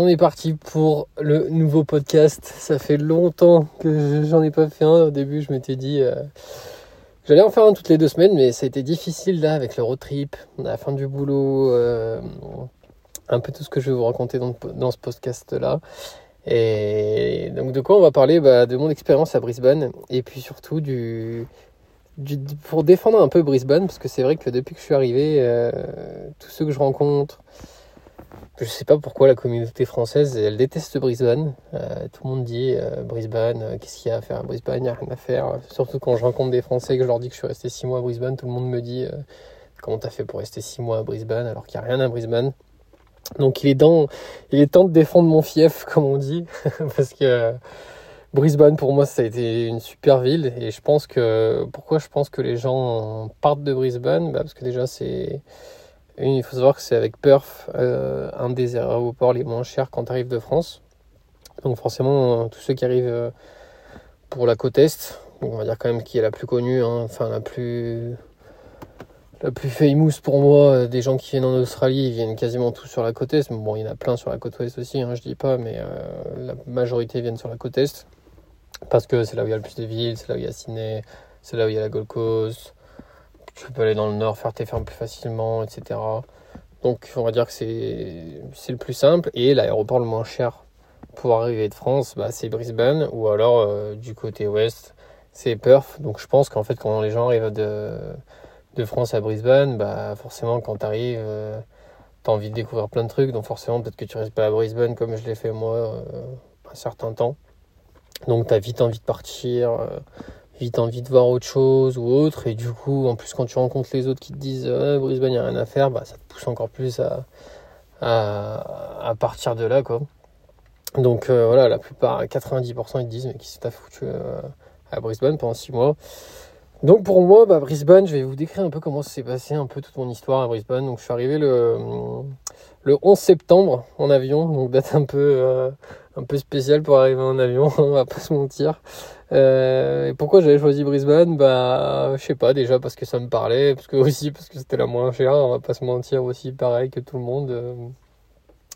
On est parti pour le nouveau podcast. Ça fait longtemps que j'en ai pas fait un. Au début, je m'étais dit euh, j'allais en faire un toutes les deux semaines, mais ça a été difficile là avec le road trip, la fin du boulot, euh, un peu tout ce que je vais vous raconter dans, ce podcast là. Et donc de quoi on va parler? Bah, De mon expérience à Brisbane et puis surtout du, du, pour défendre un peu Brisbane parce que c'est vrai que depuis que je suis arrivé, euh, tous ceux que je rencontre, je sais pas pourquoi la communauté française, elle déteste Brisbane. Euh, tout le monde dit euh, Brisbane, euh, qu'est-ce qu'il y a à faire à Brisbane? Il n'y a rien à faire. Surtout quand je rencontre des Français et que je leur dis que je suis resté 6 mois à Brisbane, tout le monde me dit comment t'as fait pour rester 6 mois à Brisbane alors qu'il n'y a rien à Brisbane? Donc il est, dans, il est temps de défendre mon fief, comme on dit, parce que Brisbane pour moi ça a été une super ville et je pense que pourquoi je pense que les gens partent de Brisbane? Bah, parce que déjà c'est il faut savoir que c'est avec Perth, euh, un des aéroports les moins chers quand tu arrives de France. Donc forcément, euh, tous ceux qui arrivent euh, pour la côte Est, on va dire quand même qui est la plus connue, hein, enfin la plus la plus famous pour moi, des gens qui viennent en Australie, ils viennent quasiment tous sur la côte Est. Bon, il y en a plein sur la côte Ouest aussi, hein, je dis pas, mais la majorité viennent sur la côte Est. Parce que c'est là où il y a le plus de villes, c'est là où il y a Sydney, c'est là où il y a la Gold Coast, tu peux aller dans le nord, faire tes fermes plus facilement, etc. Donc on va dire que c'est le plus simple. Et l'aéroport le moins cher pour arriver de France, bah, c'est Brisbane. Ou alors euh, du côté ouest, c'est Perth. Donc je pense qu'en fait quand les gens arrivent de, de France à Brisbane, bah, forcément quand tu arrives, euh, tu as envie de découvrir plein de trucs. Donc forcément peut-être que tu restes pas à Brisbane comme je l'ai fait moi euh, un certain temps. Donc tu as vite envie de partir vite envie de voir autre chose ou autre. Et du coup, en plus, quand tu rencontres les autres qui te disent Brisbane, il a rien à faire, bah, ça te pousse encore plus à, à, partir de là. Quoi. Donc euh, voilà, la plupart, 90%, ils te disent Mais qui s'est foutu euh, à Brisbane pendant 6 mois donc pour moi, bah, Brisbane, je vais vous décrire un peu comment s'est passé un peu toute mon histoire à Brisbane. Donc je suis arrivé le, le 11 septembre en avion, donc date un peu, euh, un peu spéciale pour arriver en avion, on va pas se mentir. Euh, pourquoi j'avais choisi Brisbane? Bah je sais pas déjà parce que ça me parlait, parce que aussi parce que c'était la moins chère, on va pas se mentir aussi pareil que tout le monde euh,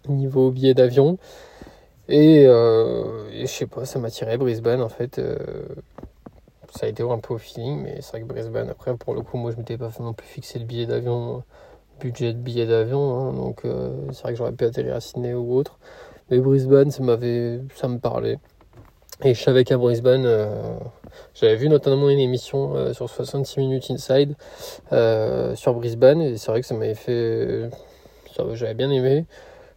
niveau billet d'avion. Et, et je sais pas, ça m'attirait Brisbane en fait ça a été un peu au feeling, mais c'est vrai que Brisbane, après, pour le coup, moi, je m'étais pas non plus fixé le billet d'avion, budget de billet d'avion, hein, donc euh, c'est vrai que j'aurais pu atterrir à Sydney ou autre. Mais Brisbane, ça m'avait, ça me parlait. Et je savais qu'à Brisbane, euh, j'avais vu notamment une émission euh, sur 66 minutes inside sur Brisbane, et c'est vrai que ça m'avait fait, j'avais bien aimé.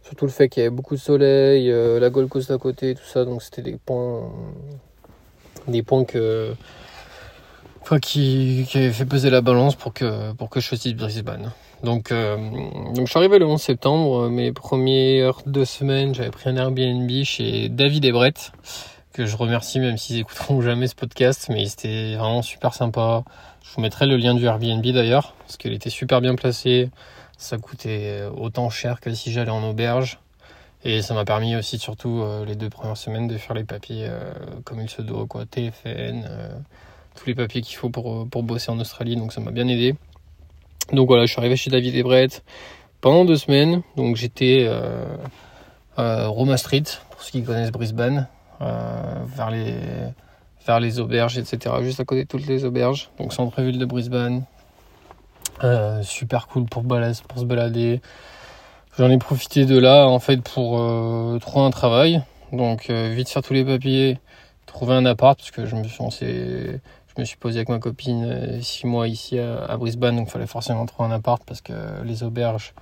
Surtout le fait qu'il y avait beaucoup de soleil, la Gold Coast à côté, tout ça, donc c'était des points, des points qui, qui avait fait peser la balance pour que, je choisisse Brisbane. Donc, euh, donc je suis arrivé le 11 septembre, mes premières deux semaines, j'avais pris un Airbnb chez David et Brett, que je remercie même s'ils écouteront jamais ce podcast, mais c'était vraiment super sympa. Je vous mettrai le lien du Airbnb d'ailleurs, parce qu'il était super bien placé. Ça coûtait autant cher que si j'allais en auberge. Et ça m'a permis aussi, surtout euh, les deux premières semaines, de faire les papiers euh, comme il se doit, quoi. TFN, tous les papiers qu'il faut pour, euh, pour bosser en Australie, donc ça m'a bien aidé. Donc voilà, je suis arrivé chez David et Brett pendant deux semaines. Donc j'étais euh, Roma Street, pour ceux qui connaissent Brisbane, euh, vers, les, vers les auberges, etc. Juste à côté de toutes les auberges. Donc centre-ville de Brisbane. super cool pour, pour se balader. J'en ai profité de là en fait pour trouver un travail. Donc vite faire tous les papiers, trouver un appart parce que je me suis je me suis posé avec ma copine 6 euh, mois ici à, Brisbane, donc il fallait forcément trouver un appart parce que les auberges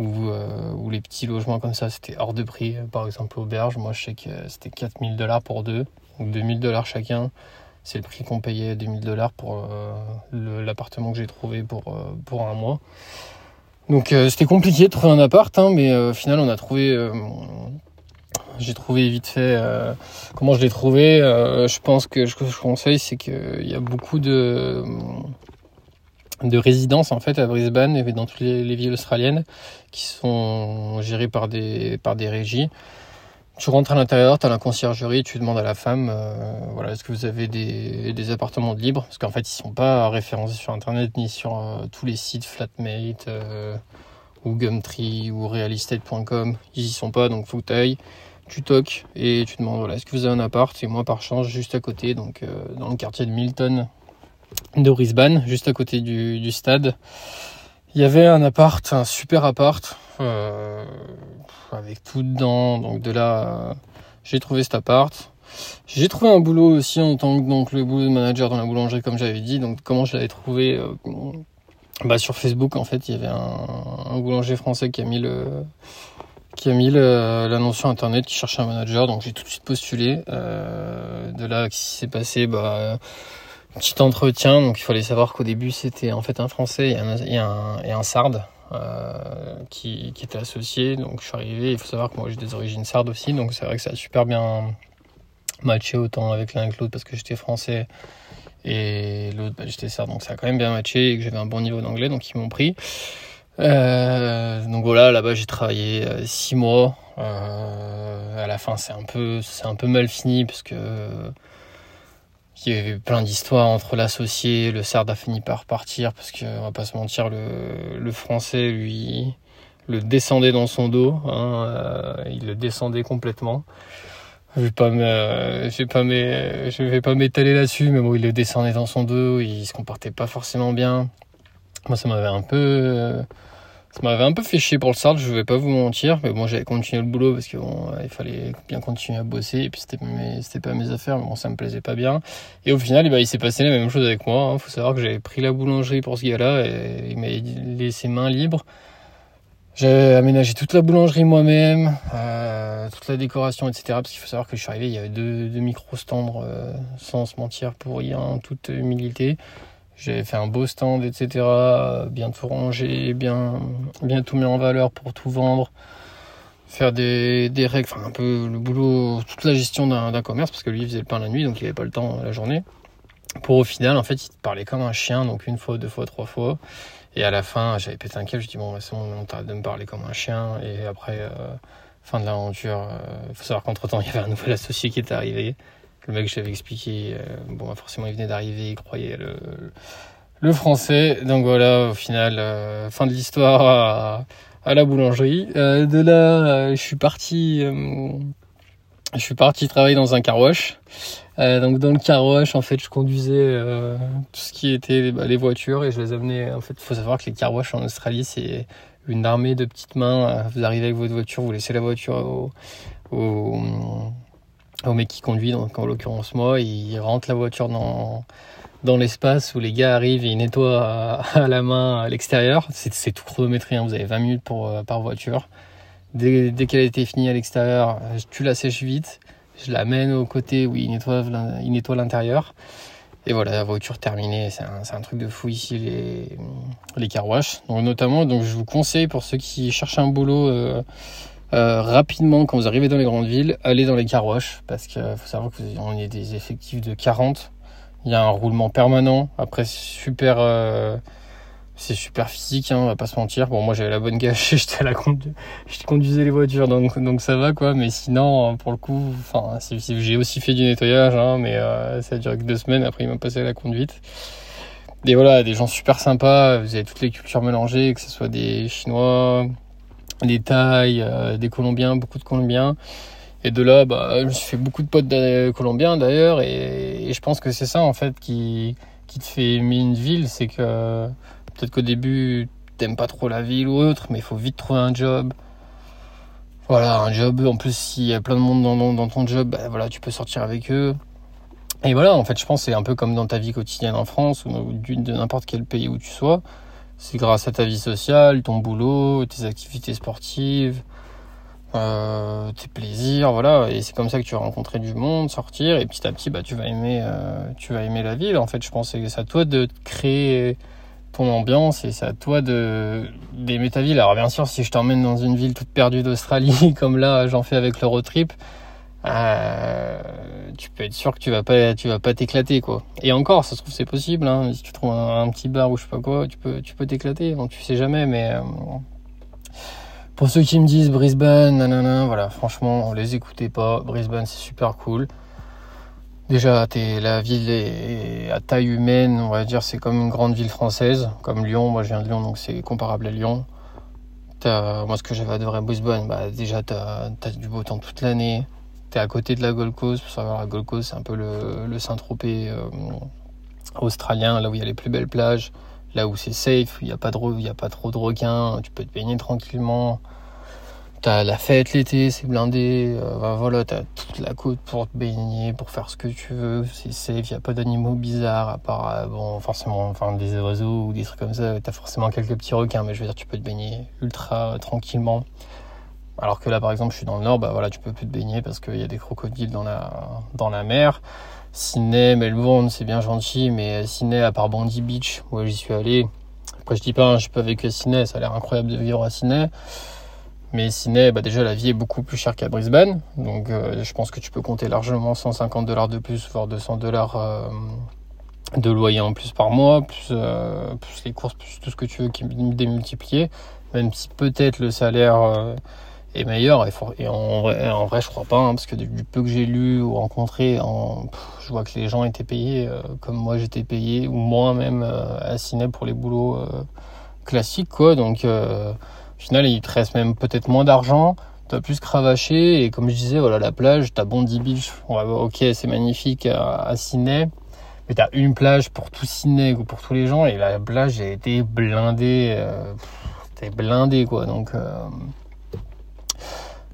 ou, euh, ou les petits logements comme ça, c'était hors de prix. Par exemple, auberge, moi je sais que c'était 4000 dollars pour deux, ou 2000 dollars chacun. C'est le prix qu'on payait, 2000 dollars pour euh, l'appartement que j'ai trouvé pour, pour un mois. Donc c'était compliqué de trouver un appart, hein, mais au final on a trouvé j'ai trouvé vite fait euh, comment je l'ai trouvé. Euh, je pense que ce que je conseille, c'est qu'il y a beaucoup de de résidences en fait à Brisbane et dans toutes les, villes australiennes qui sont gérées par des par des régies. Tu rentres à l'intérieur, tu as la conciergerie, tu demandes à la femme, euh, voilà, est-ce que vous avez des, des appartements de libre Parce qu'en fait, ils sont pas référencés sur Internet ni sur tous les sites Flatmate ou Gumtree ou realestate.com. Ils y sont pas, donc faut que. Tu toques et tu demandes voilà, est-ce que vous avez un appart? Et moi, par chance, juste à côté, donc dans le quartier de Milton de Brisbane, juste à côté du, stade. Il y avait un appart, un super appart, euh, avec tout dedans. Donc de là, j'ai trouvé cet appart. J'ai trouvé un boulot aussi en tant que donc, le boulot de manager dans la boulangerie, comme j'avais dit. Donc comment je l'avais trouvé euh, bah, Sur Facebook, en fait, il y avait un, boulanger français qui a mis le l'annonce sur internet, qui cherchait un manager, donc j'ai tout de suite postulé. Euh, de là, ce qui s'est passé, bah, petit entretien, donc il fallait savoir qu'au début c'était en fait un Français et un, et un, et Sarde euh, qui, qui étaient associés. Donc je suis arrivé, il faut savoir que moi j'ai des origines sardes aussi, donc c'est vrai que ça a super bien matché autant avec l'un que l'autre parce que j'étais français et l'autre bah, j'étais sarde, donc ça a quand même bien matché et que j'avais un bon niveau d'anglais, donc ils m'ont pris. Euh, donc voilà, là-bas j'ai travaillé euh, six mois. Euh, à la fin c'est un peu c'est un peu mal fini parce que il y avait plein d'histoires entre l'associé, le Sard a fini par partir parce que on va pas se mentir, le, français lui le descendait dans son dos, hein, euh, il le descendait complètement. Je vais pas je vais pas je vais pas m'étaler là-dessus, mais bon, il le descendait dans son dos, il se comportait pas forcément bien. Moi, ça m'avait un peu, ça m'avait un peu fait chier pour le SARD, je vais pas vous mentir, mais bon, j'avais continué le boulot parce que bon, il fallait bien continuer à bosser, et puis c'était, pas mes affaires, mais bon, ça me plaisait pas bien. Et au final, eh ben, il s'est passé la même chose avec moi. Hein. Faut savoir que j'avais pris la boulangerie pour ce gars-là, et il m'a laissé main libre. J'ai aménagé toute la boulangerie moi-même, euh, toute la décoration, etc. Parce qu'il faut savoir que je suis arrivé, il y avait deux, deux micro-stands, euh, sans se mentir, pour rien, en toute humilité. J'ai fait un beau stand, etc. Bien tout rangé, bien, bien tout mis en valeur pour tout vendre. Faire des, des règles, enfin un peu le boulot, toute la gestion d'un commerce, parce que lui il faisait le pain la nuit, donc il avait pas le temps la journée. Pour au final, en fait, il parlait comme un chien, donc une fois, deux fois, trois fois. Et à la fin, j'avais pété un câble, je dis bon, c'est bon, on de me parler comme un chien. Et après, euh, fin de l'aventure, il euh, faut savoir qu'entre temps, il y avait un nouvel associé qui était arrivé le mec j'avais expliqué, euh, bon, forcément, il venait d'arriver, il croyait le, français. Donc voilà, au final, euh, fin de l'histoire à, la boulangerie. Euh, de là, je suis parti, je suis parti travailler dans un car wash. donc dans le car wash, en fait, je conduisais tout ce qui était bah, les voitures et je les amenais. En fait, il faut savoir que les car wash en Australie, c'est une armée de petites mains. Vous arrivez avec votre voiture, vous laissez la voiture au au mec qui conduit, donc en l'occurrence moi, il rentre la voiture dans, dans l'espace où les gars arrivent et ils nettoient à, la main à l'extérieur. C'est tout chronométré, hein. vous avez 20 minutes pour, euh, par voiture. Dès, dès qu'elle a été finie à l'extérieur, tu la sèches vite, je la mène au côté où il nettoie, il nettoie l'intérieur. Et voilà, la voiture terminée, c'est un, un, truc de fou ici, les, les car. Donc notamment, donc je vous conseille pour ceux qui cherchent un boulot euh, euh, rapidement, quand vous arrivez dans les grandes villes, allez dans les caroches parce qu'il faut savoir qu'on est des effectifs de 40. Il y a un roulement permanent. Après, super, euh, c'est super physique, hein, on va pas se mentir. Bon, moi j'avais la bonne gâche, j'étais la condu... je conduisais les voitures, donc donc ça va quoi. Mais sinon, pour le coup, enfin, j'ai aussi fait du nettoyage, hein, mais euh, ça a duré que deux semaines. Après, il m'a passé à la conduite. Et voilà, des gens super sympas. Vous avez toutes les cultures mélangées, que ce soit des Chinois, des Thaïs, euh, des Colombiens, beaucoup de Colombiens. Et de là, bah, je me suis fait beaucoup de potes colombiens d'ailleurs, et, je pense que c'est ça en fait qui, qui te fait aimer une ville, c'est que peut-être qu'au début t'aimes pas trop la ville ou autre, mais il faut vite trouver un job. Voilà, un job. En plus, s'il y a plein de monde dans, dans ton job, bah, voilà, tu peux sortir avec eux. Et voilà, en fait, je pense c'est un peu comme dans ta vie quotidienne en France ou de n'importe quel pays où tu sois. C'est grâce à ta vie sociale, ton boulot, tes activités sportives, euh, tes plaisirs, voilà. Et c'est comme ça que tu vas rencontrer du monde, sortir, et petit à petit, bah, tu vas aimer, euh, tu vas aimer la ville. En fait, je pense que c'est à toi de créer ton ambiance et c'est à toi de d'aimer ta ville. Alors bien sûr, si je t'emmène dans une ville toute perdue d'Australie, comme là j'en fais avec le road trip, euh, tu peux être sûr que tu vas pas, tu vas pas t'éclater quoi. Et encore, ça se trouve c'est possible. Hein. Si tu trouves un, petit bar ou je sais pas quoi, tu peux, tu peux t'éclater. Tu sais jamais, mais euh, pour ceux qui me disent Brisbane, nanana, voilà, franchement, les écoutez pas. Brisbane c'est super cool. Déjà, es, la ville est à taille humaine, on va dire, c'est comme une grande ville française, comme Lyon. Moi, je viens de Lyon, donc c'est comparable à Lyon moi, ce que j'avais adoré à Brisbane, bah, déjà, tu as, du beau temps toute l'année. Tu es à côté de la Gold Coast. Pour savoir, la Gold Coast, c'est un peu le, Saint-Tropez euh, australien, là où il y a les plus belles plages, là où c'est safe, il n'y a, pas a pas trop de requins, tu peux te baigner tranquillement. T'as la fête l'été, c'est blindé. Bah, voilà, t'as toute la côte pour te baigner, pour faire ce que tu veux. C'est safe, y a pas d'animaux bizarres à part euh, bon forcément, enfin des oiseaux ou des trucs comme ça. T'as forcément quelques petits requins, mais je veux dire, tu peux te baigner ultra tranquillement. Alors que là, par exemple, je suis dans le nord, bah voilà, tu peux plus te baigner parce qu'il y a des crocodiles dans la dans la mer. Sydney, Melbourne, c'est bien gentil, mais Sydney, à part Bondi Beach, où j'y suis allé. Après, je dis pas, hein, je pas vécu à Sydney, ça a l'air incroyable de vivre à Sydney. Mais Sydney, bah déjà la vie est beaucoup plus chère qu'à Brisbane, donc euh, je pense que tu peux compter largement 150 dollars de plus, voire 200 dollars euh, de loyer en plus par mois, plus, euh, plus les courses, plus tout ce que tu veux qui est démultiplié, même si peut-être le salaire est meilleur. Et, en, vrai, je crois pas, hein, parce que du, peu que j'ai lu ou rencontré, en, je vois que les gens étaient payés comme moi j'étais payé, ou moi même à Sydney pour les boulots classiques, quoi. Donc au final, il te reste même peut-être moins d'argent, tu as plus cravaché, et comme je disais, voilà, la plage, t'as Bondi Beach, ok, c'est magnifique à, Sydney, mais t'as une plage pour tout Sydney ou pour tous les gens, et la plage a été blindée, euh, t'es blindé, quoi, donc...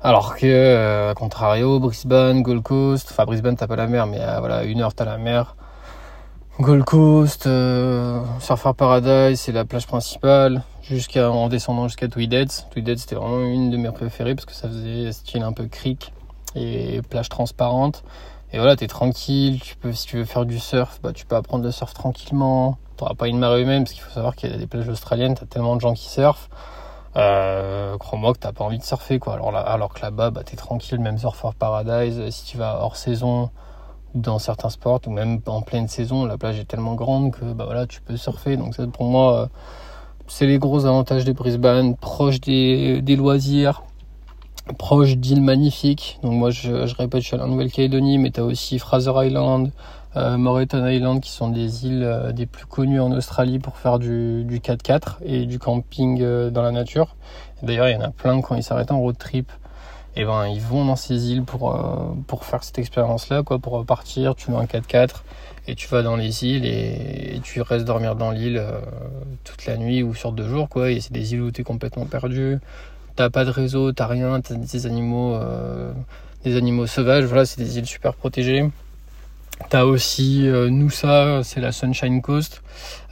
Euh, alors que, euh, contrario, Brisbane, Gold Coast, enfin Brisbane t'as pas la mer, mais voilà, une heure t'as la mer. Gold Coast, Surfer Paradise, c'est la plage principale en descendant jusqu'à Tweedheads. Tweedheads c'était vraiment une de mes préférées parce que ça faisait style un peu creek et plage transparente. Et voilà, t'es tranquille, tu peux, si tu veux faire du surf, bah, tu peux apprendre le surf tranquillement. T'auras pas une marée humaine parce qu'il faut savoir qu'il y a des plages australiennes, t'as tellement de gens qui surfent. Euh, crois-moi que t'as pas envie de surfer quoi. Alors, là, alors que là-bas, bah, t'es tranquille, même Surfer Paradise, si tu vas hors saison dans certains sports ou même en pleine saison, la plage est tellement grande que bah voilà, tu peux surfer. Donc ça, pour moi, euh, c'est les gros avantages de Brisbane, proche des, loisirs, proche d'îles magnifiques. Donc moi je, répète, je suis à la Nouvelle-Calédonie, mais tu as aussi Fraser Island, euh, Moreton Island qui sont des îles euh, des plus connues en Australie pour faire du, du 4x4 et du camping euh, dans la nature. D'ailleurs il y en a plein quand ils s'arrêtent en road trip. Et eh ben ils vont dans ces îles pour, euh, pour faire cette expérience là quoi, pour partir, tu mets un 4x4 et tu vas dans les îles et, tu restes dormir dans l'île toute la nuit ou sur deux jours quoi. Et c'est des îles où tu es complètement perdu. T'as pas de réseau t'as rien t'as des animaux des animaux sauvages. Voilà c'est des îles super protégées T'as aussi euh, Noosa, c'est la Sunshine Coast,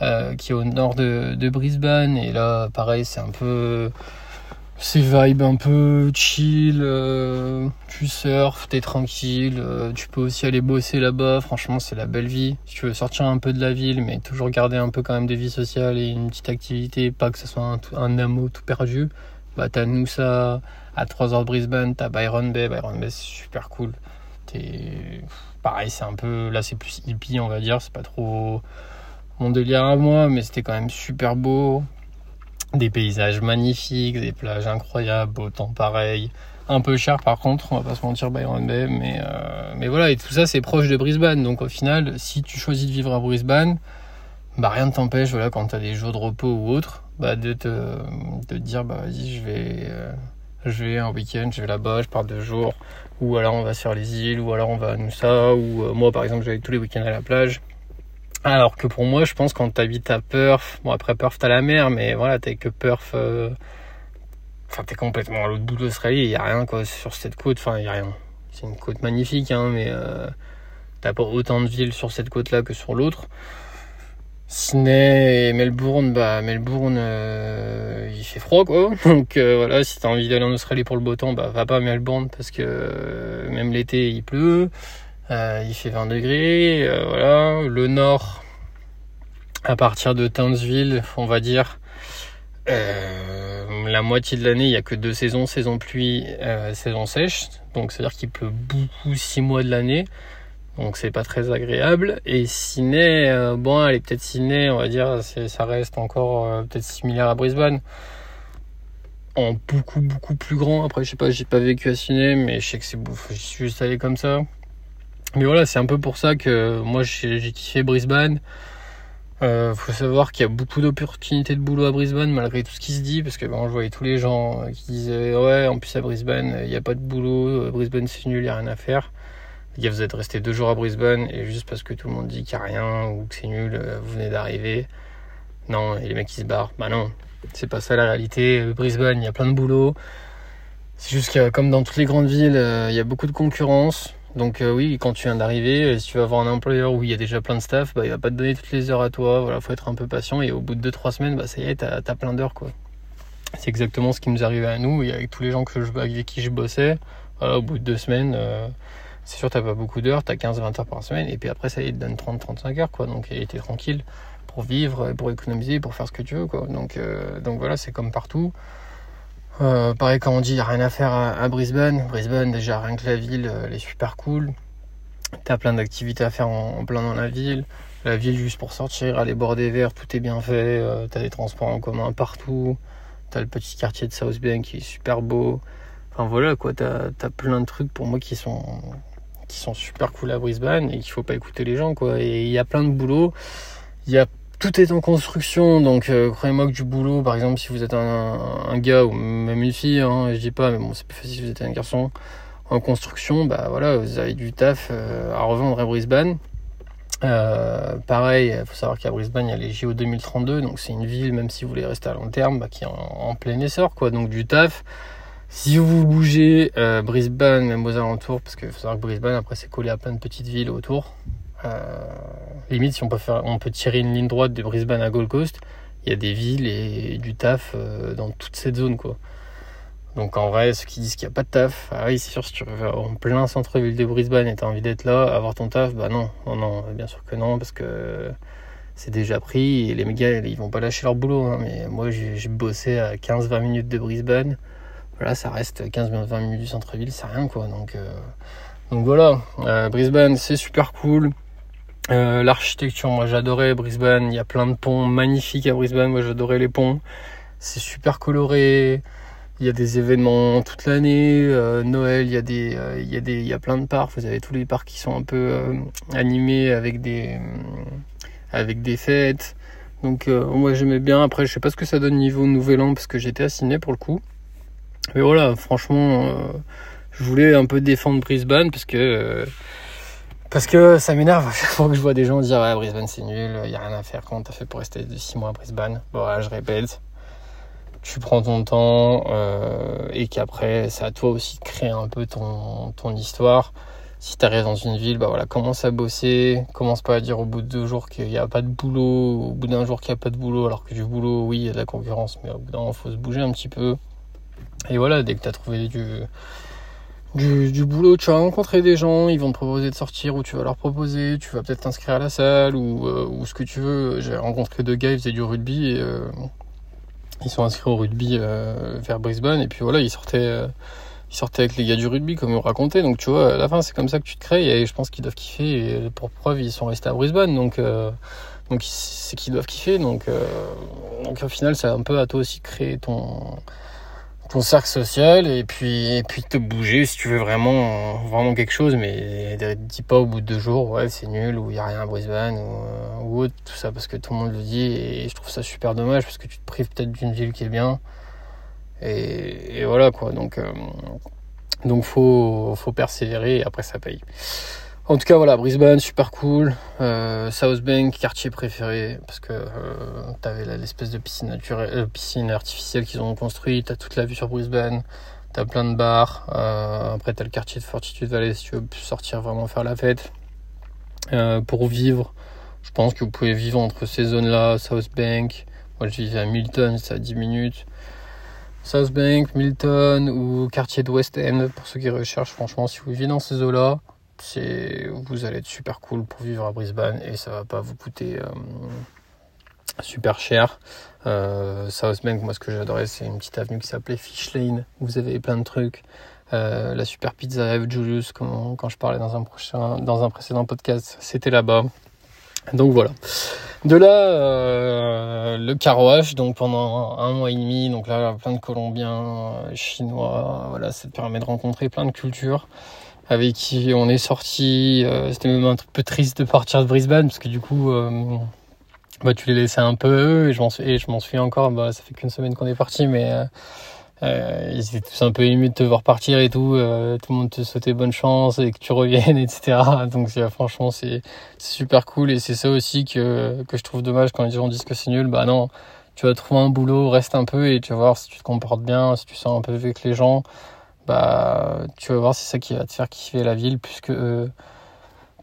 euh, qui est au nord de, Brisbane. Et là, pareil, c'est un peu c'est vibe un peu chill, euh, tu surfes, t'es tranquille, euh, tu peux aussi aller bosser là-bas, franchement c'est la belle vie. Si tu veux sortir un peu de la ville, mais toujours garder un peu quand même de vie sociale et une petite activité, pas que ce soit un, un amour tout perdu, bah t'as Noosa, à 3 heures de Brisbane, t'as Byron Bay, Byron Bay c'est super cool. T'es... Pareil c'est un peu, là c'est plus hippie on va dire, c'est pas trop mon à moi, mais c'était quand même super beau des paysages magnifiques, des plages incroyables, beau temps pareil. Un peu cher par contre, on va pas se mentir Byron Bay, mais, euh, mais voilà, et tout ça c'est proche de Brisbane. Donc au final, si tu choisis de vivre à Brisbane, bah rien ne t'empêche, voilà, quand tu as des jours de repos ou autre, bah de te, de te dire bah vas-y je vais euh, je vais un week-end, je vais là-bas, je pars deux jours, ou alors on va sur les îles, ou alors on va à Noosa, ou euh, moi par exemple je vais tous les week-ends à la plage. Alors que pour moi, je pense quand t'habites à Perth, bon après Perth t'as la mer, mais voilà, t'es que Perth, euh... enfin t'es complètement à l'autre bout de l'Australie, y a rien quoi sur cette côte, enfin y rien. C'est une côte magnifique, hein, mais euh, t'as pas autant de villes sur cette côte-là que sur l'autre. Sydney et Melbourne, bah Melbourne, euh, il fait froid quoi. Donc euh, voilà, si t'as envie d'aller en Australie pour le beau temps, bah va pas à Melbourne parce que euh, même l'été il pleut. Il fait 20 degrés, voilà. Le nord, à partir de Townsville, on va dire, la moitié de l'année, il y a que deux saisons, saison pluie, saison sèche. Donc c'est-à-dire qu'il pleut beaucoup six mois de l'année. Donc c'est pas très agréable. Et Sydney, bon, elle est peut-être Sydney, on va dire, ça reste encore peut-être similaire à Brisbane en beaucoup beaucoup plus grand. Après, je sais pas, j'ai pas vécu à Sydney, mais je sais que c'est j'y suis juste allé comme ça. Mais voilà, c'est un peu pour ça que moi j'ai kiffé Brisbane. Euh, faut savoir qu'il y a beaucoup d'opportunités de boulot à Brisbane malgré tout ce qui se dit parce que bon, je voyais tous les gens euh, qui disaient ouais en plus à Brisbane il n'y a pas de boulot, Brisbane c'est nul, il n'y a rien à faire. Vous êtes resté deux jours à Brisbane et juste parce que tout le monde dit qu'il n'y a rien ou que c'est nul, vous venez d'arriver. Non, et les mecs qui se barrent. Bah non, c'est pas ça la réalité. Brisbane il y a plein de boulot. C'est juste que comme dans toutes les grandes villes, il y a beaucoup de concurrence. Donc euh, oui, quand tu viens d'arriver, euh, si tu vas avoir un employeur où il y a déjà plein de staff, bah, il va pas te donner toutes les heures à toi. Voilà, faut être un peu patient et au bout de 2-3 semaines, bah, ça y est, t'as as plein d'heures quoi. C'est exactement ce qui nous arrivait à nous et avec tous les gens avec qui je bossais. au bout de deux semaines, euh, c'est sûr t'as pas beaucoup d'heures, t'as 15-20 heures par semaine et puis après ça y est, te donne 30-35 heures quoi. Donc t'es tranquille pour vivre, pour économiser, pour faire ce que tu veux quoi. Donc, donc voilà, c'est comme partout. Euh, pareil, quand on dit, il rien à faire à, Brisbane. Brisbane, déjà, rien que la ville, euh, elle est super cool. T'as plein d'activités à faire en, plein dans la ville. La ville, juste pour sortir, aller boire des verres, tout est bien fait. Euh, t'as des transports en commun partout. T'as le petit quartier de South Bank qui est super beau. Enfin voilà, quoi, t'as as plein de trucs pour moi qui sont, qui sont super cool à Brisbane et qu'il faut pas écouter les gens, quoi. Et il y a plein de boulot. Il y a tout est en construction, donc euh, croyez-moi que du boulot, par exemple, si vous êtes un, gars ou même une fille, hein, je dis pas, mais bon, c'est plus facile si vous êtes un garçon en construction, bah voilà, vous avez du taf euh, à revendre à Brisbane. Euh, pareil, il faut savoir qu'à Brisbane, il y a les JO 2032, donc c'est une ville, même si vous voulez rester à long terme, bah, qui est en, plein essor, quoi. Donc du taf. Si vous bougez Brisbane, même aux alentours, parce qu'il faut savoir que Brisbane, après, c'est collé à plein de petites villes autour. Euh, limite, si on peut, faire, on peut tirer une ligne droite de Brisbane à Gold Coast, il y a des villes et du taf euh, dans toute cette zone. quoi. Donc en vrai, ceux qui disent qu'il n'y a pas de taf, ah oui, c'est sûr, si tu veux en plein centre-ville de Brisbane et tu as envie d'être là, avoir ton taf, bah non, non, non, bien sûr que non, parce que c'est déjà pris et les méga ils vont pas lâcher leur boulot. Hein. mais moi, j'ai bossé à 15-20 minutes de Brisbane. Voilà, ça reste 15-20 minutes du centre-ville, c'est rien quoi. Donc, euh, donc voilà, Brisbane, c'est super cool. Euh, l'architecture, moi j'adorais Brisbane. Il y a plein de ponts magnifiques à Brisbane. Moi j'adorais les ponts. C'est super coloré. Il y a des événements toute l'année. Euh, Noël, il y a des, euh, il y a des, il y a plein de parcs. Vous avez tous les parcs qui sont un peu animés avec des, avec des fêtes. Donc moi j'aimais bien. Après je sais pas ce que ça donne niveau Nouvel An parce que j'étais à pour le coup. Mais voilà, franchement, je voulais un peu défendre Brisbane parce que parce que ça m'énerve chaque fois que je vois des gens dire ouais, Brisbane c'est nul, il y a rien à faire. Comment t'as fait pour rester 6 mois à Brisbane? Bon, voilà, je répète. Tu prends ton temps euh, et qu'après, c'est à toi aussi de créer un peu ton, ton histoire. Si tu arrives dans une ville, bah voilà, commence à bosser. Commence pas à dire au bout de deux jours qu'il n'y a pas de boulot, au bout d'un jour qu'il n'y a pas de boulot, alors que du boulot, oui, il y a de la concurrence, mais au bout d'un moment, faut se bouger un petit peu. Et voilà, dès que tu as trouvé du, du, boulot, tu vas rencontrer des gens, ils vont te proposer de sortir ou tu vas leur proposer, tu vas peut-être t'inscrire à la salle ou, euh, ou ce que tu veux. J'ai rencontré deux gars, ils faisaient du rugby et euh, ils sont inscrits au rugby euh, vers Brisbane. Et puis voilà, ils sortaient, sortaient avec les gars du rugby comme ils racontaient. Donc tu vois, à la fin c'est comme ça que tu te crées. Et je pense qu'ils doivent kiffer. Et pour preuve ils sont restés à Brisbane. Donc donc c'est qu'ils doivent kiffer. Donc donc au final c'est un peu à toi aussi de créer ton ton social et puis et puis te bouger si tu veux vraiment vraiment quelque chose mais dis pas au bout de deux jours ouais c'est nul ou il y a rien à Brisbane ou, ou, autre tout ça parce que tout le monde le dit et je trouve ça super dommage parce que tu te prives peut-être d'une ville qui est bien et, et voilà quoi. Donc euh, donc faut faut persévérer et après ça paye en tout cas, voilà, Brisbane, super cool. Euh, South Bank, quartier préféré, parce que euh, t'avais l'espèce de piscine naturelle, euh, piscine artificielle qu'ils ont construite. T'as toute la vue sur Brisbane. T'as plein de bars. Euh, après, t'as le quartier de Fortitude Valley si tu veux sortir vraiment faire la fête. Euh, pour vivre, je pense que vous pouvez vivre entre ces zones-là, South Bank. Moi, je vivais à Milton, c'est à 10 minutes. South Bank, Milton ou quartier de West End pour ceux qui recherchent. Franchement, si vous vivez dans ces eaux-là c'est vous allez être super cool pour vivre à Brisbane et ça va pas vous coûter euh, super cher. Euh, South Bank, moi ce que j'adorais, c'est une petite avenue qui s'appelait Fish Lane. Vous avez plein de trucs. Euh, la super pizza Julius, quand, quand je parlais dans un prochain, dans un précédent podcast, c'était là-bas. Donc voilà. De là, euh, le carouage, donc pendant un mois et demi, donc là, plein de Colombiens, Chinois, voilà, ça te permet de rencontrer plein de cultures avec qui on est sorti. Euh, c'était même un peu triste de partir de Brisbane parce que du coup, euh, bah, tu les laissais un peu m'en et je m'en souviens encore. Bah, ça fait qu'une semaine qu'on est parti, mais euh, euh, ils étaient tous un peu émus de te voir partir et tout. Euh, tout le monde te souhaitait bonne chance et que tu reviennes, etc. Donc franchement, c'est super cool et c'est ça aussi que, que je trouve dommage quand les gens disent que c'est nul. Bah non, tu vas trouver un boulot, reste un peu et tu vas voir si tu te comportes bien, si tu sens un peu avec les gens. Bah, tu vas voir, c'est ça qui va te faire kiffer la ville plus que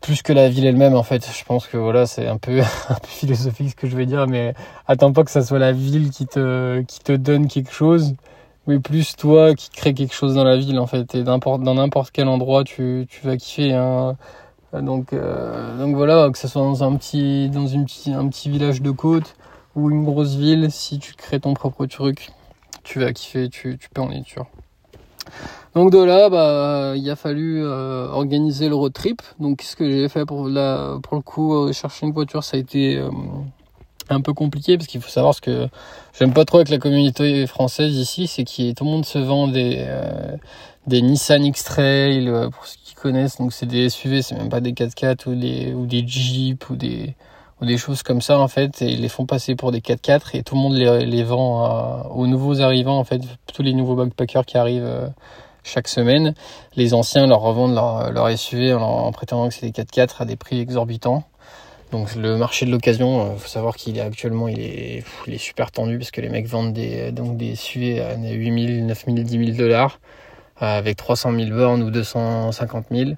plus que la ville elle-même en fait. Je pense que voilà, c'est un peu, philosophique ce que je vais dire, mais attends pas que ça soit la ville qui te, qui te donne quelque chose, mais plus toi qui crée quelque chose dans la ville en fait. Et dans n'importe quel endroit, tu, tu vas kiffer. Hein. Donc, euh, donc voilà, que ce soit dans un petit, dans une un petit village de côte ou une grosse ville, si tu crées ton propre truc, tu vas kiffer, tu, tu peux en être sûr. Donc de là, bah, il a fallu euh, organiser le road trip. Donc ce que j'ai fait pour la, pour le coup, euh, chercher une voiture, ça a été euh, un peu compliqué parce qu'il faut savoir ce que j'aime pas trop avec la communauté française ici, c'est que tout le monde se vend des des Nissan X-Trail pour ceux qui connaissent. Donc c'est des SUV, c'est même pas des 4x4 ou des ou des Jeep ou des ou des choses comme ça en fait et ils les font passer pour des 4x4 et tout le monde les, les vend aux nouveaux arrivants en fait tous les nouveaux backpackers qui arrivent chaque semaine. Les anciens leur revendent leur, leur SUV en, prétendant que c'est des 4x4 à des prix exorbitants. Donc le marché de l'occasion, euh, faut savoir qu'il est actuellement il est, il est super tendu parce que les mecs vendent des, donc des SUV à 8000, 9000, 10 000 dollars euh, avec 300 000 bornes ou 250 000.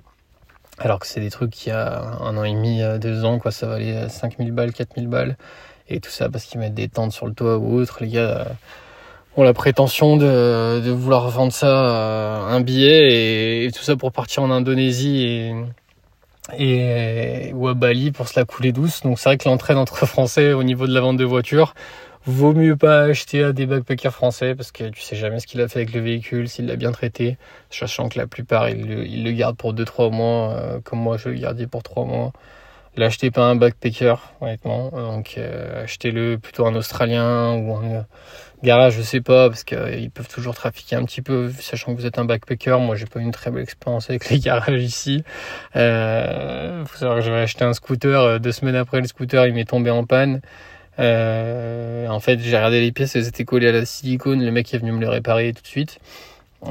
Alors que c'est des trucs qui a un an et demi, euh, deux ans, quoi, ça valait 5000 balles, 4000 balles. Et tout ça parce qu'ils mettent des tentes sur le toit ou autre. Les gars, ont la prétention de, de vouloir vendre ça euh, un billet et, tout ça pour partir en Indonésie et, et ou à Bali pour se la couler douce. Donc c'est vrai que l'entraide entre Français au niveau de la vente de voitures, vaut mieux pas acheter à des backpackers français parce que tu sais jamais ce qu'il a fait avec le véhicule, s'il l'a bien traité, sachant que la plupart ils le, ils gardent pour 2-3 mois, euh, comme moi je le gardais pour 3 mois. L'achetez pas un backpacker, honnêtement. Donc euh, achetez-le plutôt un Australien ou un, Garage, je sais pas, parce qu'ils euh, peuvent toujours trafiquer un petit peu, sachant que vous êtes un backpacker. Moi, j'ai pas eu une très belle expérience avec les garages ici. Euh, faut savoir que j'avais acheté un scooter, euh, deux semaines après le scooter, il m'est tombé en panne. Euh, en fait, j'ai regardé les pièces, elles étaient collées à la silicone. Le mec est venu me les réparer tout de suite.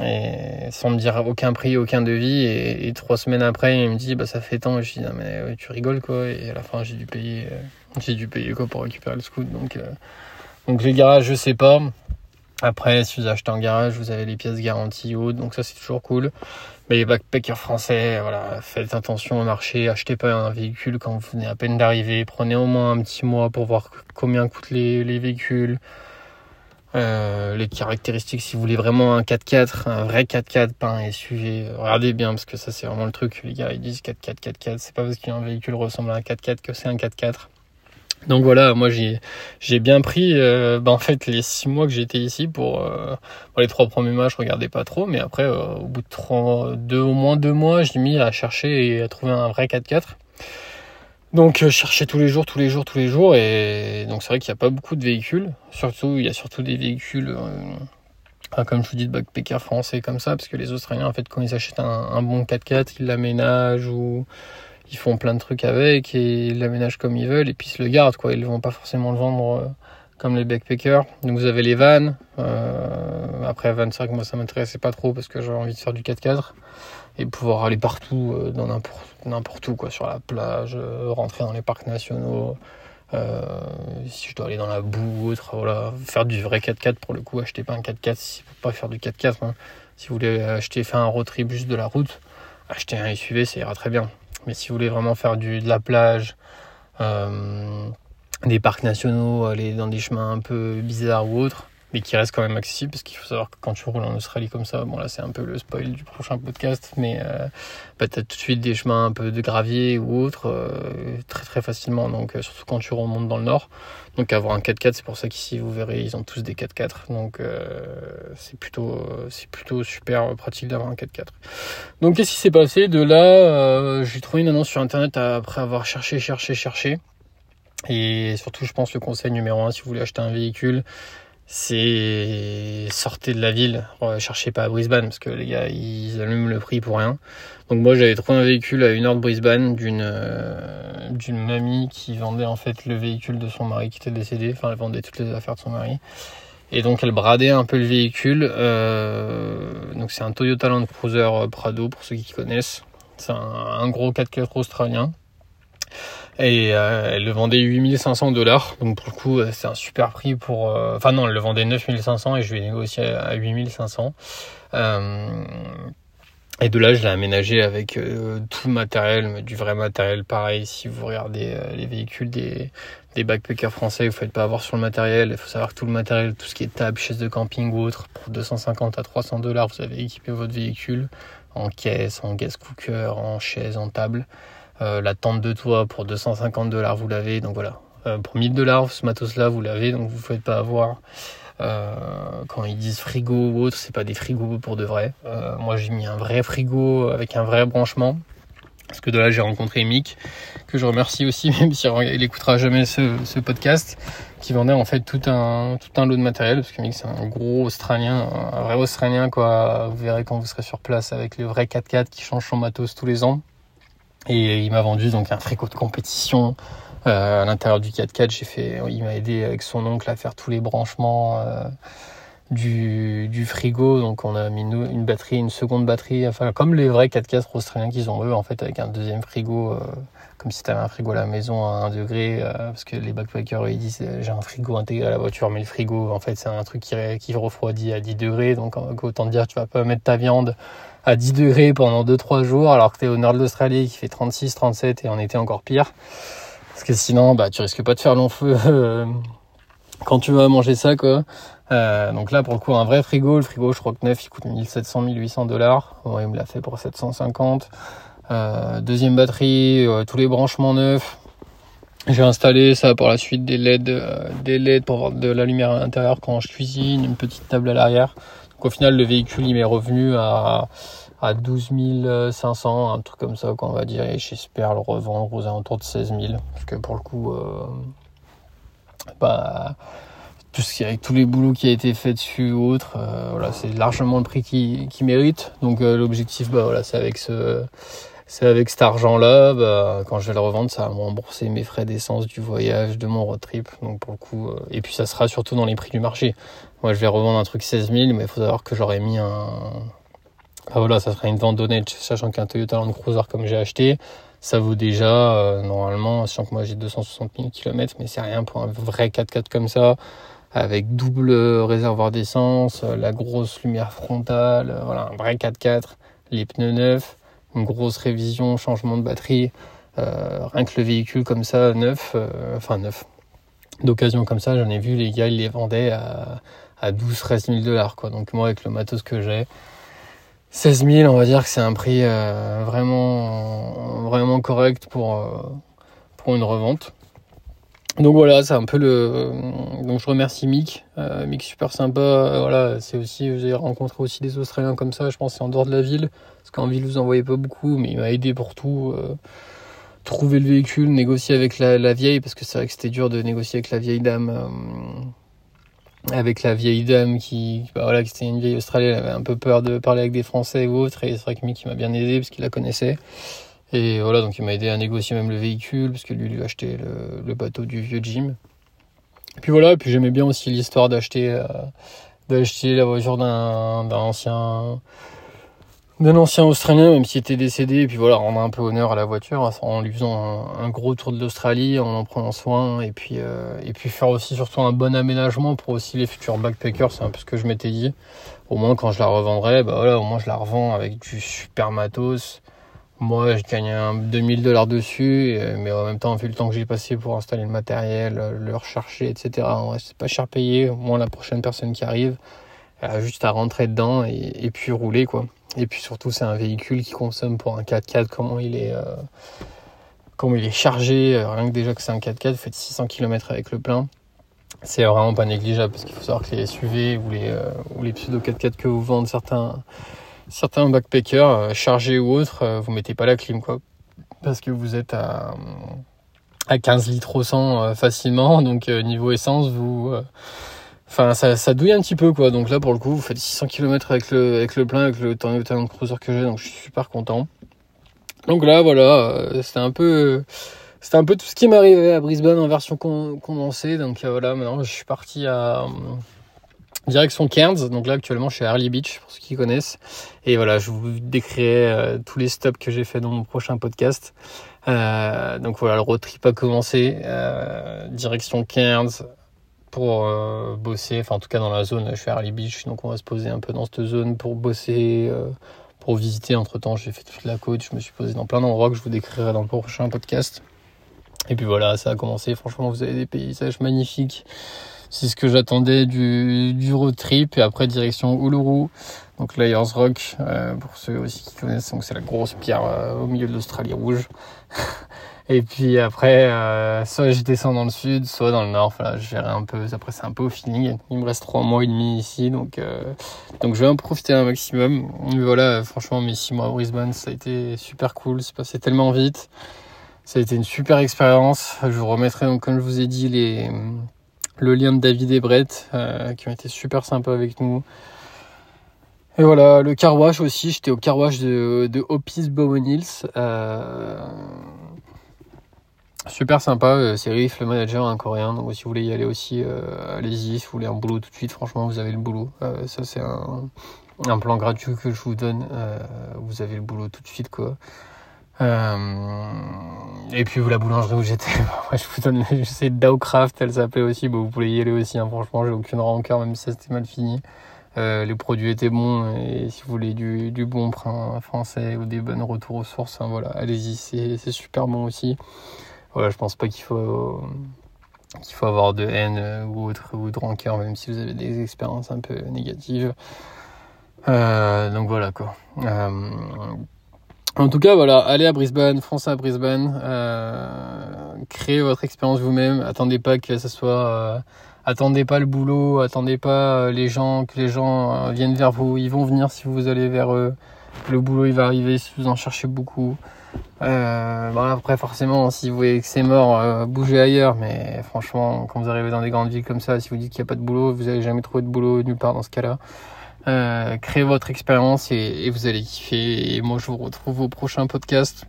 Et sans me dire aucun prix, aucun devis. Et, trois semaines après, il me dit, bah, ça fait tant. Et je dis, non, mais tu rigoles, quoi. Et à la fin, j'ai dû payer, j'ai dû payer, quoi, pour récupérer le scooter. Donc, donc les garages, je sais pas. Après, si vous achetez en garage, vous avez les pièces garanties hautes, donc ça c'est toujours cool. Mais les backpackers français, voilà, faites attention au marché, achetez pas un véhicule quand vous venez à peine d'arriver, prenez au moins un petit mois pour voir combien coûtent les, les véhicules, euh, les caractéristiques, si vous voulez vraiment un 4x4, un vrai 4x4, pas un SUV, regardez bien parce que ça c'est vraiment le truc, les gars ils disent 4x4, 4x4, c'est pas parce qu'un véhicule ressemble à un 4x4 que c'est un 4x4. Donc voilà, moi j'ai bien pris euh, bah, fait les six mois que j'étais ici pour, euh, pour, les trois premiers mois je regardais pas trop, mais après euh, au bout de au moins deux mois j'ai mis à chercher et à trouver un vrai 4x4. Donc je cherchais tous les jours, tous les jours, tous les jours et donc c'est vrai qu'il n'y a pas beaucoup de véhicules. Surtout il y a surtout des véhicules comme je vous dis de backpacker français comme ça parce que les Australiens en fait quand ils achètent un, un bon 4x4 ils l'aménagent ou ils font plein de trucs avec et ils l'aménagent comme ils veulent et puis ils se le gardent quoi. Ils vont pas forcément le vendre euh, comme les backpackers. Donc vous avez les vannes. Euh, après van c'est vrai que moi ça m'intéressait pas trop parce que j'avais envie de faire du 4x4 et pouvoir aller partout euh, dans n'importe où quoi, sur la plage, rentrer dans les parcs nationaux. si je dois aller dans la boue ou autre, voilà, faire du vrai 4x4 pour le coup, achetez pas un 4x4 si vous pas faire du 4x4. Hein. Si vous voulez acheter, faire un road trip juste de la route, acheter un SUV, ça ira très bien. Mais si vous voulez vraiment faire de la plage, euh, des parcs nationaux, aller dans des chemins un peu bizarres ou autres, mais qui restent quand même accessibles, parce qu'il faut savoir que quand tu roules en Australie comme ça, bon là c'est un peu le spoil du prochain podcast, mais euh, bah, tout de suite des chemins un peu de gravier ou autres, euh, très très facilement, donc euh, surtout quand tu remontes dans le nord. Donc avoir un 4x4, c'est pour ça qu'ici vous verrez, ils ont tous des 4x4, donc c'est plutôt c'est plutôt super pratique d'avoir un 4x4. Donc qu'est-ce qui s'est passé De là, j'ai trouvé une annonce sur internet après avoir cherché, cherché, cherché. Et surtout, je pense le conseil numéro un, si vous voulez acheter un véhicule, c'est sortez de la ville, cherchez pas à Brisbane parce que les gars ils allument le prix pour rien. Donc moi j'avais trouvé un véhicule à une heure de Brisbane d'une euh, d'une mamie qui vendait en fait le véhicule de son mari qui était décédé, enfin elle vendait toutes les affaires de son mari. Et donc elle bradait un peu le véhicule. Euh, donc c'est un Toyota Land Cruiser Prado pour ceux qui connaissent. C'est un, gros 4x4 australien. Et euh, elle le vendait 8500 dollars. Donc pour le coup, euh, c'est un super prix pour... Euh, enfin non, elle le vendait 9500 et je lui ai négocié à 8500. et de là, je l'ai aménagé avec tout le matériel, du vrai matériel. Pareil, si vous regardez les véhicules des, des backpackers français, vous ne faites pas avoir sur le matériel. Il faut savoir que tout le matériel, tout ce qui est table, chaise de camping ou autre, pour 250 à 300 dollars, vous avez équipé votre véhicule en caisse, en gas cooker, en chaise, en table. Euh, la tente de toit pour 250 dollars, vous l'avez. Donc voilà, euh, pour 1000 dollars, ce matos-là, vous l'avez. Donc vous ne faites pas avoir. Euh, quand ils disent frigo ou autre, c'est pas des frigos pour de vrai. moi, j'ai mis un vrai frigo avec un vrai branchement. Parce que de là, j'ai rencontré Mick, que je remercie aussi, même si il jamais ce, podcast, qui vendait en fait tout un, tout un lot de matériel, parce que Mick, c'est un gros Australien, un vrai Australien, quoi. Vous verrez quand vous serez sur place avec le vrai 4x4 qui change son matos tous les ans. Et il m'a vendu donc un frigo de compétition, euh, à l'intérieur du 4x4. J'ai fait, il m'a aidé avec son oncle à faire tous les branchements, euh, du, du, frigo. Donc on a mis une, une, batterie, une seconde batterie, enfin comme les vrais 4x4 australiens qu'ils ont eux, en fait avec un deuxième frigo, euh, comme si tu avais un frigo à la maison à 1 degré, euh, parce que les backpackers ils disent j'ai un frigo intégré à la voiture, mais le frigo en fait c'est un truc qui, qui refroidit à 10 degrés, donc autant dire tu vas pas mettre ta viande à 10 degrés pendant 2-3 jours alors que tu es au nord de l'Australie qui fait 36, 37 et en été encore pire. Parce que sinon, bah, tu risques pas de faire long feu quand tu vas manger ça, quoi. Euh, donc là, pour le coup, un vrai frigo. Le frigo, je crois que neuf, il coûte 1700, 1800 dollars. Bon, il me l'a fait pour 750. Euh, deuxième batterie, euh, tous les branchements neufs. J'ai installé ça par la suite des LED, euh, des LED pour avoir de la lumière à l'intérieur quand je cuisine, une petite table à l'arrière. Donc au final, le véhicule, il m'est revenu à, à 12 500, un truc comme ça, qu'on va dire. Et j'espère le revendre aux alentours de 16 000. Parce que pour le coup, bah, tout ce qui, avec tous les boulots qui a été fait dessus ou autre, euh, voilà, c'est largement le prix qui, qui mérite. Donc euh, l'objectif, bah voilà, c'est avec ce, c'est avec cet argent-là, bah, quand je vais le revendre, ça va me rembourser mes frais d'essence du voyage, de mon road trip. Donc pour le coup, euh, et puis ça sera surtout dans les prix du marché. Moi, je vais revendre un truc 16 000, mais il faut savoir que j'aurais mis un, bah voilà, ça sera une vente d'honnête, sachant qu'un Toyota Land Cruiser comme j'ai acheté, ça vaut déjà normalement, sachant que moi j'ai 260 000 km, mais c'est rien pour un vrai 4x4 comme ça avec double réservoir d'essence, la grosse lumière frontale, voilà, un vrai 4x4, les pneus neufs, grosse révision, changement de batterie, euh, rien que le véhicule comme ça, neuf, euh, enfin neuf, d'occasion comme ça, j'en ai vu les gars, ils les vendaient à, à 12-13 000 dollars. Donc moi, avec le matos que j'ai, 16 000, on va dire que c'est un prix euh, vraiment, correct pour, une revente. Donc voilà, c'est un peu le. Donc je remercie Mick, Mick super sympa. Voilà, c'est aussi j'ai rencontré aussi des Australiens comme ça. Je pense c'est en dehors de la ville, ville vous en voyez pas beaucoup, mais il m'a aidé pour tout. Euh, trouver le véhicule, négocier avec la, vieille, parce que c'est vrai que c'était dur de négocier avec la vieille dame. Euh, avec la vieille dame qui, bah voilà, qui était une vieille Australienne, elle avait un peu peur de parler avec des Français ou autres, et c'est vrai que Mick m'a bien aidé parce qu'il la connaissait. Et voilà, donc il m'a aidé à négocier même le véhicule, parce que lui, lui a acheté le, bateau du vieux Jim. Et puis voilà, et puis j'aimais bien aussi l'histoire d'acheter euh, d'acheter la voiture d'un ancien d'un ancien Australien, même s'il était décédé, et puis voilà, rendre un peu honneur à la voiture en lui faisant un, gros tour de l'Australie, en en prenant soin, et puis euh, et puis faire aussi surtout un bon aménagement pour aussi les futurs backpackers, c'est un peu ce que je m'étais dit. Au moins quand je la revendrai, bah voilà, au moins je la revends avec du super matos, moi, je gagne un 2000 dollars dessus, mais en même temps, vu le temps que j'ai passé pour installer le matériel, le rechercher, etc., c'est pas cher payé. Au moins, la prochaine personne qui arrive, juste à rentrer dedans et, puis rouler, quoi. Et puis surtout, c'est un véhicule qui consomme pour un 4x4, comment il est, euh, comment il est chargé. Euh, rien que déjà que c'est un 4x4, vous faites 600 km avec le plein. C'est vraiment pas négligeable parce qu'il faut savoir que les SUV ou les, euh, ou les pseudo 4x4 que vous vendent certains certains backpackers chargés ou autres, vous mettez pas la clim quoi. Parce que vous êtes à, à 15 litres au 100 euh, facilement. Donc niveau essence, vous Enfin, ça, douille un petit peu, quoi. Donc là, pour le coup, vous faites 600 km avec le, avec le plein, avec le Land Cruiser que j'ai, donc je suis super content. Donc là, voilà, euh, c'était un peu, c'était un peu tout ce qui m'arrivait à Brisbane en version condensée. Donc euh, voilà, maintenant, je suis parti à direction Cairns. Donc là, actuellement, je suis à Early Beach, pour ceux qui connaissent. Et voilà, je vous décrirai euh, tous les stops que j'ai fait dans mon prochain podcast. donc voilà, le road trip a commencé. direction Cairns, pour euh, bosser, enfin en tout cas dans la zone, je suis à Early Beach, donc on va se poser un peu dans cette zone pour bosser, euh, pour visiter. Entre temps, j'ai fait toute la côte, je me suis posé dans plein d'endroits que je vous décrirai dans le prochain podcast. Et puis voilà, ça a commencé. Franchement, vous avez des paysages magnifiques. C'est ce que j'attendais du, du road trip. Et après, direction Uluru, donc Layers Rock, euh, pour ceux aussi qui connaissent, donc c'est la grosse pierre au milieu de l'Australie rouge. Et puis après, euh, soit je descends dans le sud, soit dans le nord. Voilà, je verrai un peu. Après, c'est un peu au feeling. Il me reste trois mois et demi ici, donc euh, donc je vais en profiter un maximum. Mais voilà, franchement, mes six mois à Brisbane, ça a été super cool. C'est passé tellement vite. Ça a été une super expérience. Je vous remettrai donc, comme je vous ai dit, les le lien de David et Brett euh, qui ont été super sympas avec nous. Et voilà, le car wash aussi, j'étais au car wash de, de Opis Bowen Hills. Super sympa, euh, c'est Riff, le manager, un coréen. Donc si vous voulez y aller aussi, euh, allez-y. Si vous voulez un boulot tout de suite, franchement, vous avez le boulot. Euh, ça, c'est un, un, plan gratuit que je vous donne. vous avez le boulot tout de suite, quoi. et puis la boulangerie où j'étais, moi je vous donne, je sais Dowcraft, elle s'appelait aussi. Bon, vous pouvez y aller aussi. Hein. franchement, j'ai aucune rancœur, même si ça c'était mal fini. les produits étaient bons et si vous voulez du, du bon print français ou des bonnes retours aux sources, hein, voilà, allez-y, c'est super bon aussi voilà, je pense pas qu'il faut qu'il faut avoir de haine euh, ou autre ou de rancœur, même si vous avez des expériences un peu négatives. Euh, donc voilà quoi. Euh, en tout cas, voilà, allez à Brisbane, foncez à Brisbane, créez votre expérience vous-même. Attendez pas que ça soit, attendez pas le boulot, attendez pas les gens que les gens viennent vers vous. Ils vont venir si vous allez vers eux. Le boulot il va arriver si vous en cherchez beaucoup. Euh, bon après forcément si vous voyez que c'est mort, euh, bougez ailleurs. Mais franchement, quand vous arrivez dans des grandes villes comme ça, si vous dites qu'il n'y a pas de boulot, vous n'allez jamais trouver de boulot nulle part dans ce cas-là. Euh, créez votre expérience et, vous allez kiffer. Et moi je vous retrouve au prochain podcast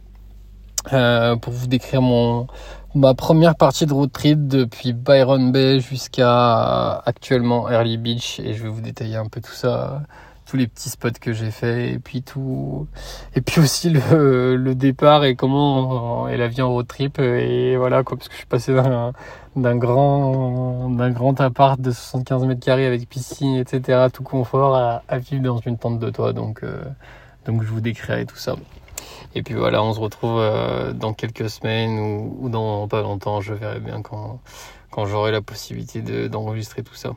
pour vous décrire mon ma première partie de road trip depuis Byron Bay jusqu'à actuellement Early Beach et je vais vous détailler un peu tout ça tous les petits spots que j'ai fait et puis tout et puis aussi le, départ et comment et la vie en road trip et voilà quoi parce que je suis passé d'un d'un grand d'un grand appart de 75 mètres carrés avec piscine etc tout confort à, vivre dans une tente de toit donc euh, donc je vous décrirai tout ça. Et puis voilà on se retrouve euh, dans quelques semaines ou, ou, dans pas longtemps. Je verrai bien quand quand j'aurai la possibilité d'enregistrer tout ça